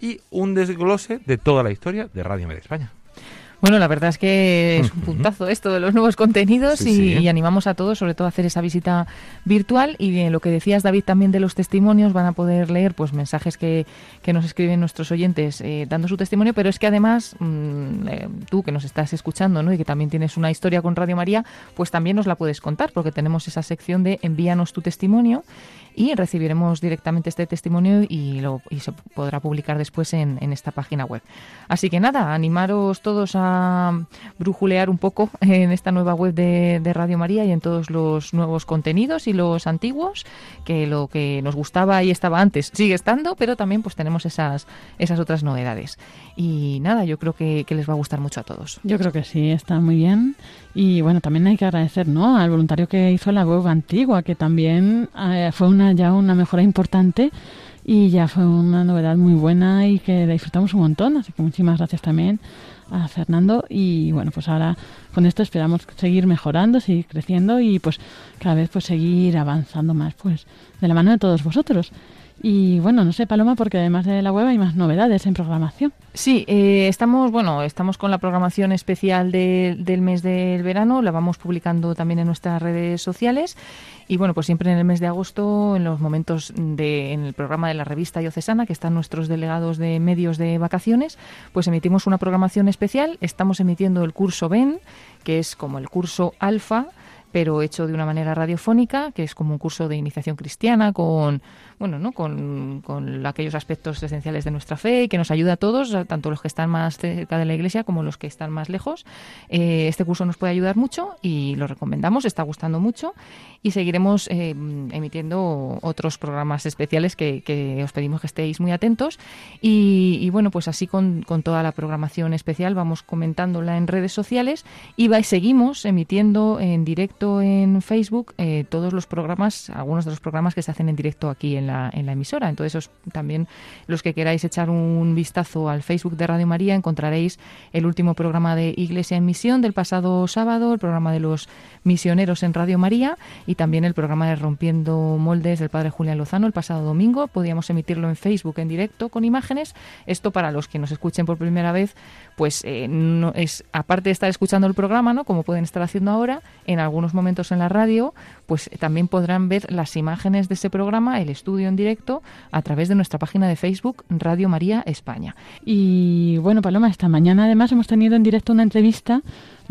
y un desglose de toda la historia de Radio María España. Bueno, la verdad es que es un puntazo esto de los nuevos contenidos Sí, y, sí. y animamos a todos, sobre todo, a hacer esa visita virtual. Y lo que decías, David, también de los testimonios, van a poder leer pues mensajes que, que nos escriben nuestros oyentes eh, dando su testimonio, pero es que además mm, eh, tú que nos estás escuchando ¿no? y que también tienes una historia con Radio María, pues también nos la puedes contar, porque tenemos esa sección de envíanos tu testimonio y recibiremos directamente este testimonio y, lo, y se podrá publicar después en, esta página web. Así que nada, animaros todos a brujulear un poco [LAUGHS] en esta nueva web de, Radio María y en todos los nuevos contenidos y los antiguos, que lo que nos gustaba y estaba antes sigue estando, pero también pues tenemos esas, esas otras novedades. Y nada, yo creo que, que les va a gustar mucho a todos. Yo creo que sí, está muy bien. Y bueno, también hay que agradecer ¿no? al voluntario que hizo la web antigua, que también eh, fue una ya una mejora importante y ya fue una novedad muy buena y que la disfrutamos un montón. Así que muchísimas gracias también a Fernando. Y bueno, pues ahora con esto esperamos seguir mejorando, seguir creciendo y pues cada vez pues seguir avanzando más pues de la mano de todos vosotros. Y bueno, no sé, Paloma, porque además de la web hay más novedades en programación. Sí, eh, estamos, bueno, estamos con la programación especial de- del mes del verano, la vamos publicando también en nuestras redes sociales. Y bueno, pues siempre en el mes de agosto, en los momentos de, en el programa de la revista diocesana, que están nuestros delegados de medios de vacaciones, pues emitimos una programación especial. Estamos emitiendo el curso BEN, que es como el curso alfa, pero hecho de una manera radiofónica, que es como un curso de iniciación cristiana con, bueno, ¿no? con, con aquellos aspectos esenciales de nuestra fe y que nos ayuda a todos, tanto los que están más cerca de la iglesia como los que están más lejos. Eh, este curso nos puede ayudar mucho y lo recomendamos, está gustando mucho y seguiremos eh, emitiendo otros programas especiales que, que os pedimos que estéis muy atentos y, bueno, pues así con, con toda la programación especial vamos comentándola en redes sociales y va- seguimos emitiendo en directo en Facebook eh, todos los programas, algunos de los programas que se hacen en directo aquí en la, en la emisora. Entonces, os- también los que queráis echar un vistazo al Facebook de Radio María encontraréis el último programa de Iglesia en Misión del pasado sábado, el programa de los misioneros en Radio María y también el programa de Rompiendo Moldes del Padre Julián Lozano el pasado domingo. Podíamos emitirlo en Facebook en directo con imágenes. Esto para los que nos escuchen por primera vez, pues eh, no es aparte de estar escuchando el programa, ¿no? Como pueden estar haciendo ahora, en algunos momentos en la radio, pues también podrán ver las imágenes de ese programa, el estudio en directo, a través de nuestra página de Facebook Radio María España. Y bueno, Paloma, esta mañana además hemos tenido en directo una entrevista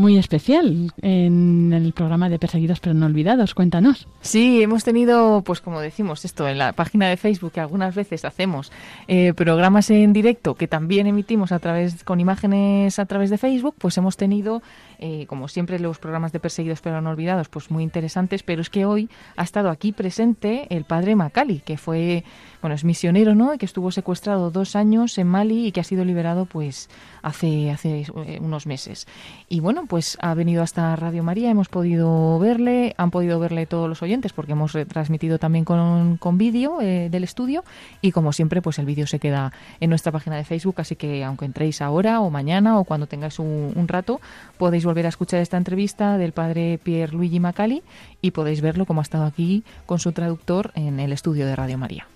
muy especial en el programa de Perseguidos pero no olvidados. Cuéntanos. Sí, hemos tenido, pues como decimos, esto en la página de Facebook, que algunas veces hacemos eh, programas en directo que también emitimos a través con imágenes a través de Facebook, pues hemos tenido, eh, como siempre, los programas de Perseguidos pero no olvidados, pues muy interesantes, pero es que hoy ha estado aquí presente el padre Macali, que fue, bueno, es misionero, ¿no? Y que estuvo secuestrado dos años en Mali y que ha sido liberado, pues, hace, hace eh, unos meses. Y bueno, pues ha venido hasta Radio María, hemos podido verle, han podido verle todos los oyentes porque hemos retransmitido también con, con vídeo eh, del estudio y como siempre pues el vídeo se queda en nuestra página de Facebook, así que aunque entréis ahora o mañana o cuando tengáis un, un rato podéis volver a escuchar esta entrevista del padre Pierre Luigi Macali y podéis verlo como ha estado aquí con su traductor en el estudio de Radio María.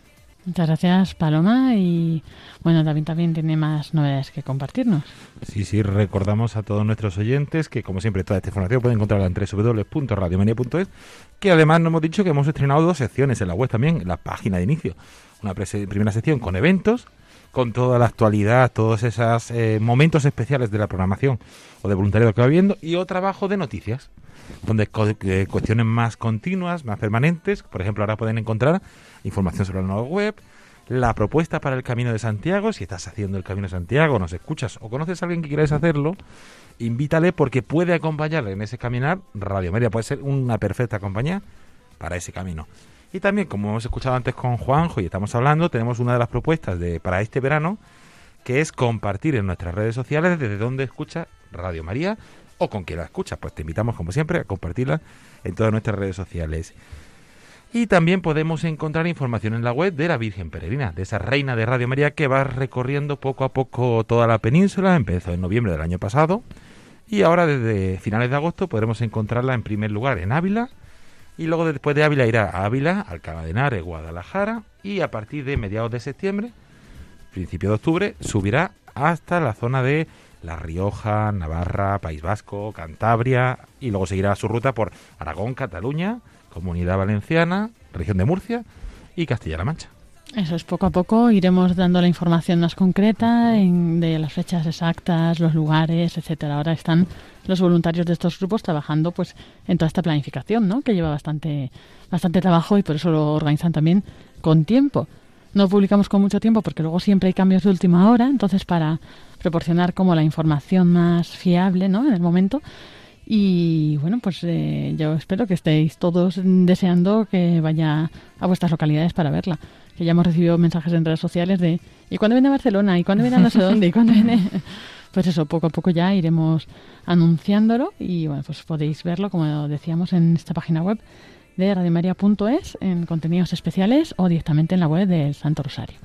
Muchas gracias, Paloma. Y bueno, David también tiene más novedades que compartirnos. Sí, sí, recordamos a todos nuestros oyentes que, como siempre, toda esta información pueden encontrarla en www.radiomaria.es, que además nos hemos dicho que hemos estrenado dos secciones en la web también, en la página de inicio. Una primera sección con eventos, con toda la actualidad, todos esos eh, momentos especiales de la programación o de voluntariado que va viendo, y otro abajo de noticias, donde cuestiones más continuas, más permanentes, por ejemplo, ahora pueden encontrar información sobre la nueva web, la propuesta para el Camino de Santiago, si estás haciendo el Camino de Santiago, nos escuchas o conoces a alguien que quieres hacerlo, invítale porque puede acompañarle en ese caminar. Radio María puede ser una perfecta compañía para ese camino. Y también, como hemos escuchado antes con Juanjo y estamos hablando, tenemos una de las propuestas de para este verano, que es compartir en nuestras redes sociales desde donde escucha Radio María o con quien la escucha. Pues te invitamos, como siempre, a compartirla en todas nuestras redes sociales. Y también podemos encontrar información en la web de la Virgen Peregrina, de esa reina de Radio María que va recorriendo poco a poco toda la península. Empezó en noviembre del año pasado y ahora desde finales de agosto podremos encontrarla en primer lugar en Ávila y luego después de Ávila irá a Ávila, Alcalá de Henares, Guadalajara y a partir de mediados de septiembre, principio de octubre, subirá hasta la zona de La Rioja, Navarra, País Vasco, Cantabria y luego seguirá su ruta por Aragón, Cataluña, Comunidad Valenciana, región de Murcia y Castilla-La Mancha. Eso es, poco a poco iremos dando la información más concreta en- de las fechas exactas, los lugares, etcétera. Ahora están los voluntarios de estos grupos trabajando pues en toda esta planificación, ¿no? Que lleva bastante bastante trabajo y por eso lo organizan también con tiempo. No publicamos con mucho tiempo porque luego siempre hay cambios de última hora, entonces para proporcionar como la información más fiable, ¿no? En el momento. Y bueno, pues eh, yo espero que estéis todos deseando que vaya a vuestras localidades para verla. Que ya hemos recibido mensajes en redes sociales de ¿y cuándo viene Barcelona? ¿y cuándo viene a no sé dónde? ¿y cuándo viene? [LAUGHS] Pues eso, poco a poco ya iremos anunciándolo y bueno, pues podéis verlo, como decíamos, en esta página web de radiomaria.es en contenidos especiales o directamente en la web del Santo Rosario.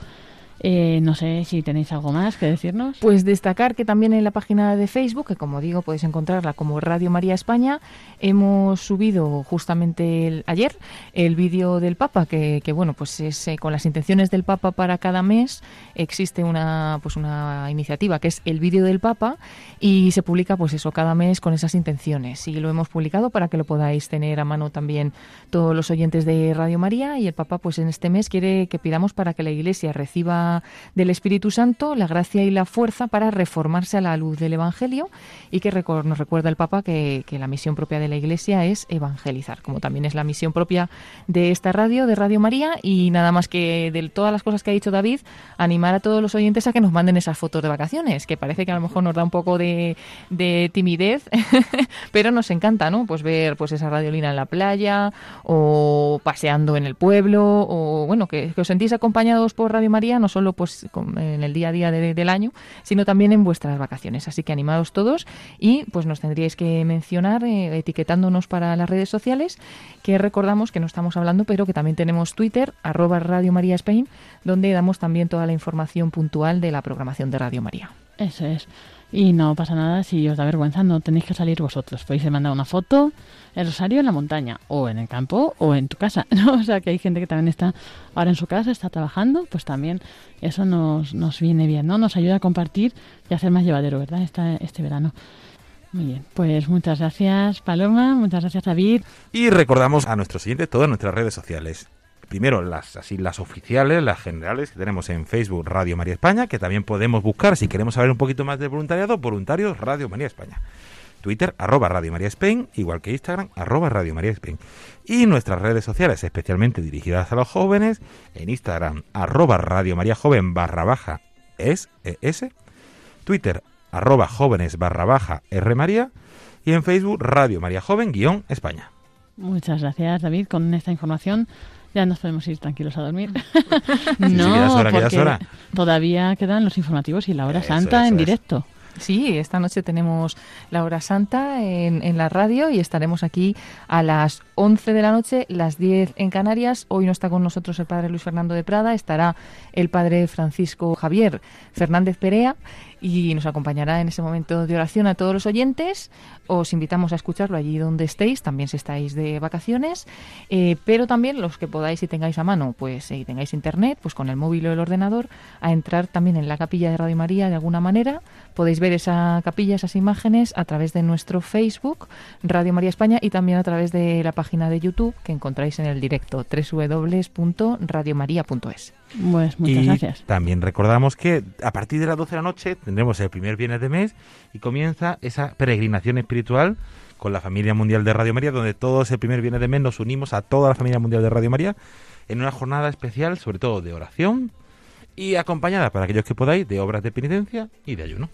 Eh, no sé si tenéis algo más que decirnos. Pues destacar que también en la página de Facebook, que como digo podéis encontrarla como Radio María España, hemos subido justamente ayer el vídeo del Papa, que, que, bueno, pues es eh, con las intenciones del Papa para cada mes. Existe una, pues una iniciativa que es el vídeo del Papa y se publica pues eso cada mes con esas intenciones. Y lo hemos publicado para que lo podáis tener a mano también todos los oyentes de Radio María y el Papa pues en este mes quiere que pidamos para que la Iglesia reciba del Espíritu Santo la gracia y la fuerza para reformarse a la luz del Evangelio y que recor- nos recuerda el Papa que, la misión propia de la Iglesia es evangelizar, como también es la misión propia de esta radio, de Radio María y nada más que de todas las cosas que ha dicho David, animar a todos los oyentes a que nos manden esas fotos de vacaciones, que parece que a lo mejor nos da un poco de, de timidez, [LAUGHS] pero nos encanta, ¿no? Pues ver pues esa radiolina en la playa o paseando en el pueblo o bueno, que, que os sentís acompañados por Radio María, no solo pues en el día a día de- del año, sino también en vuestras vacaciones. Así que animados todos y pues nos tendríais que mencionar eh, etiquetándonos para las redes sociales, que recordamos que no estamos hablando, pero que también tenemos Twitter, arroba Radio María Spain, donde damos también toda la información puntual de la programación de Radio María. Eso es. Y no pasa nada si os da vergüenza, no tenéis que salir vosotros. Podéis mandar una foto, el rosario en la montaña, o en el campo, o en tu casa. [LAUGHS] ¿no? O sea, que hay gente que también está ahora en su casa, está trabajando, pues también eso nos, nos viene bien, ¿no? Nos ayuda a compartir y a hacer más llevadero, ¿verdad? Esta, este verano. Muy bien, pues muchas gracias Paloma, muchas gracias David. Y recordamos a nuestros siguientes todas nuestras redes sociales. Primero, las así las oficiales, las generales que tenemos en Facebook Radio María España, que también podemos buscar si queremos saber un poquito más de voluntariado, voluntarios Radio María España. Twitter, arroba Radio María Spain, igual que Instagram, arroba Radio María Spain. Y nuestras redes sociales, especialmente dirigidas a los jóvenes, en Instagram, arroba Radio María Joven barra baja es, es, Twitter, arroba jóvenes barra baja R María, y en Facebook, Radio María Joven guion España. Muchas gracias David, con esta información ya nos podemos ir tranquilos a dormir. [LAUGHS] sí, hora, porque hora. todavía quedan los informativos y la hora Eso, santa eso en directo. Sí, esta noche tenemos la hora santa en, en la radio y estaremos aquí a las 11 de la noche, las 10 en Canarias. Hoy no está con nosotros el padre Luis Fernando de Prada, estará el padre Francisco Javier Fernández Perea y nos acompañará en ese momento de oración a todos los oyentes. Os invitamos a escucharlo allí donde estéis, también si estáis de vacaciones, eh, pero también los que podáis y tengáis a mano, pues si tengáis internet, pues con el móvil o el ordenador, a entrar también en la capilla de Radio María de alguna manera. Podéis ver esa capilla, esas imágenes a través de nuestro Facebook, Radio María España, y también a través de la página de YouTube que encontráis en el directo www.radiomaria.es. Pues muchas y gracias. también recordamos que a partir de las 12 de la noche tendremos el primer viernes de mes y comienza esa peregrinación espiritual con la familia mundial de Radio María, donde todos el primer viernes de mes nos unimos a toda la familia mundial de Radio María en una jornada especial, sobre todo de oración y acompañada para aquellos que podáis de obras de penitencia y de ayuno.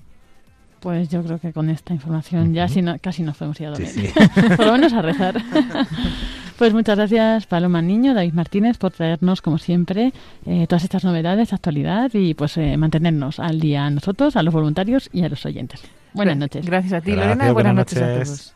Pues yo creo que con esta información ya si no- casi nos podemos ir a dormir. Sí, [LAUGHS] sí. Por lo menos a rezar. [LAUGHS] pues muchas gracias Paloma Niño, David Martínez, por traernos, como siempre, eh, todas estas novedades, actualidad y pues eh, mantenernos al día a nosotros, a los voluntarios y a los oyentes. Buenas noches. Gracias a ti, Gracias, Lorena. Buenas, buenas noches a todos.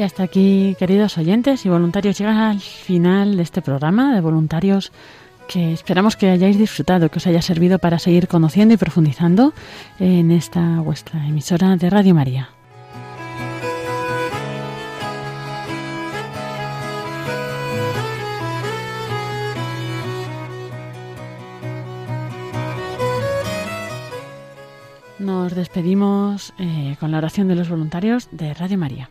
Y hasta aquí, queridos oyentes y voluntarios, llega al final de este programa de voluntarios que esperamos que hayáis disfrutado, que os haya servido para seguir conociendo y profundizando en esta vuestra emisora de Radio María. Nos despedimos eh, con la oración de los voluntarios de Radio María.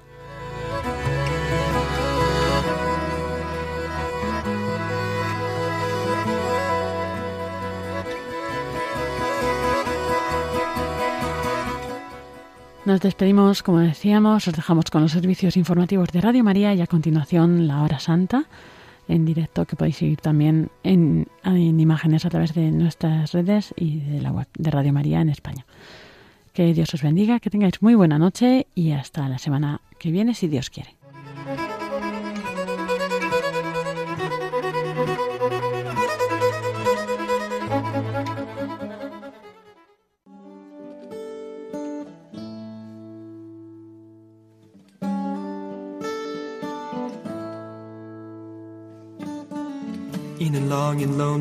Nos despedimos, como decíamos, os dejamos con los servicios informativos de Radio María y a continuación la hora santa en directo que podéis seguir también en, en imágenes a través de nuestras redes y de la web de Radio María en España. Que Dios os bendiga, que tengáis muy buena noche y hasta la semana que viene si Dios quiere.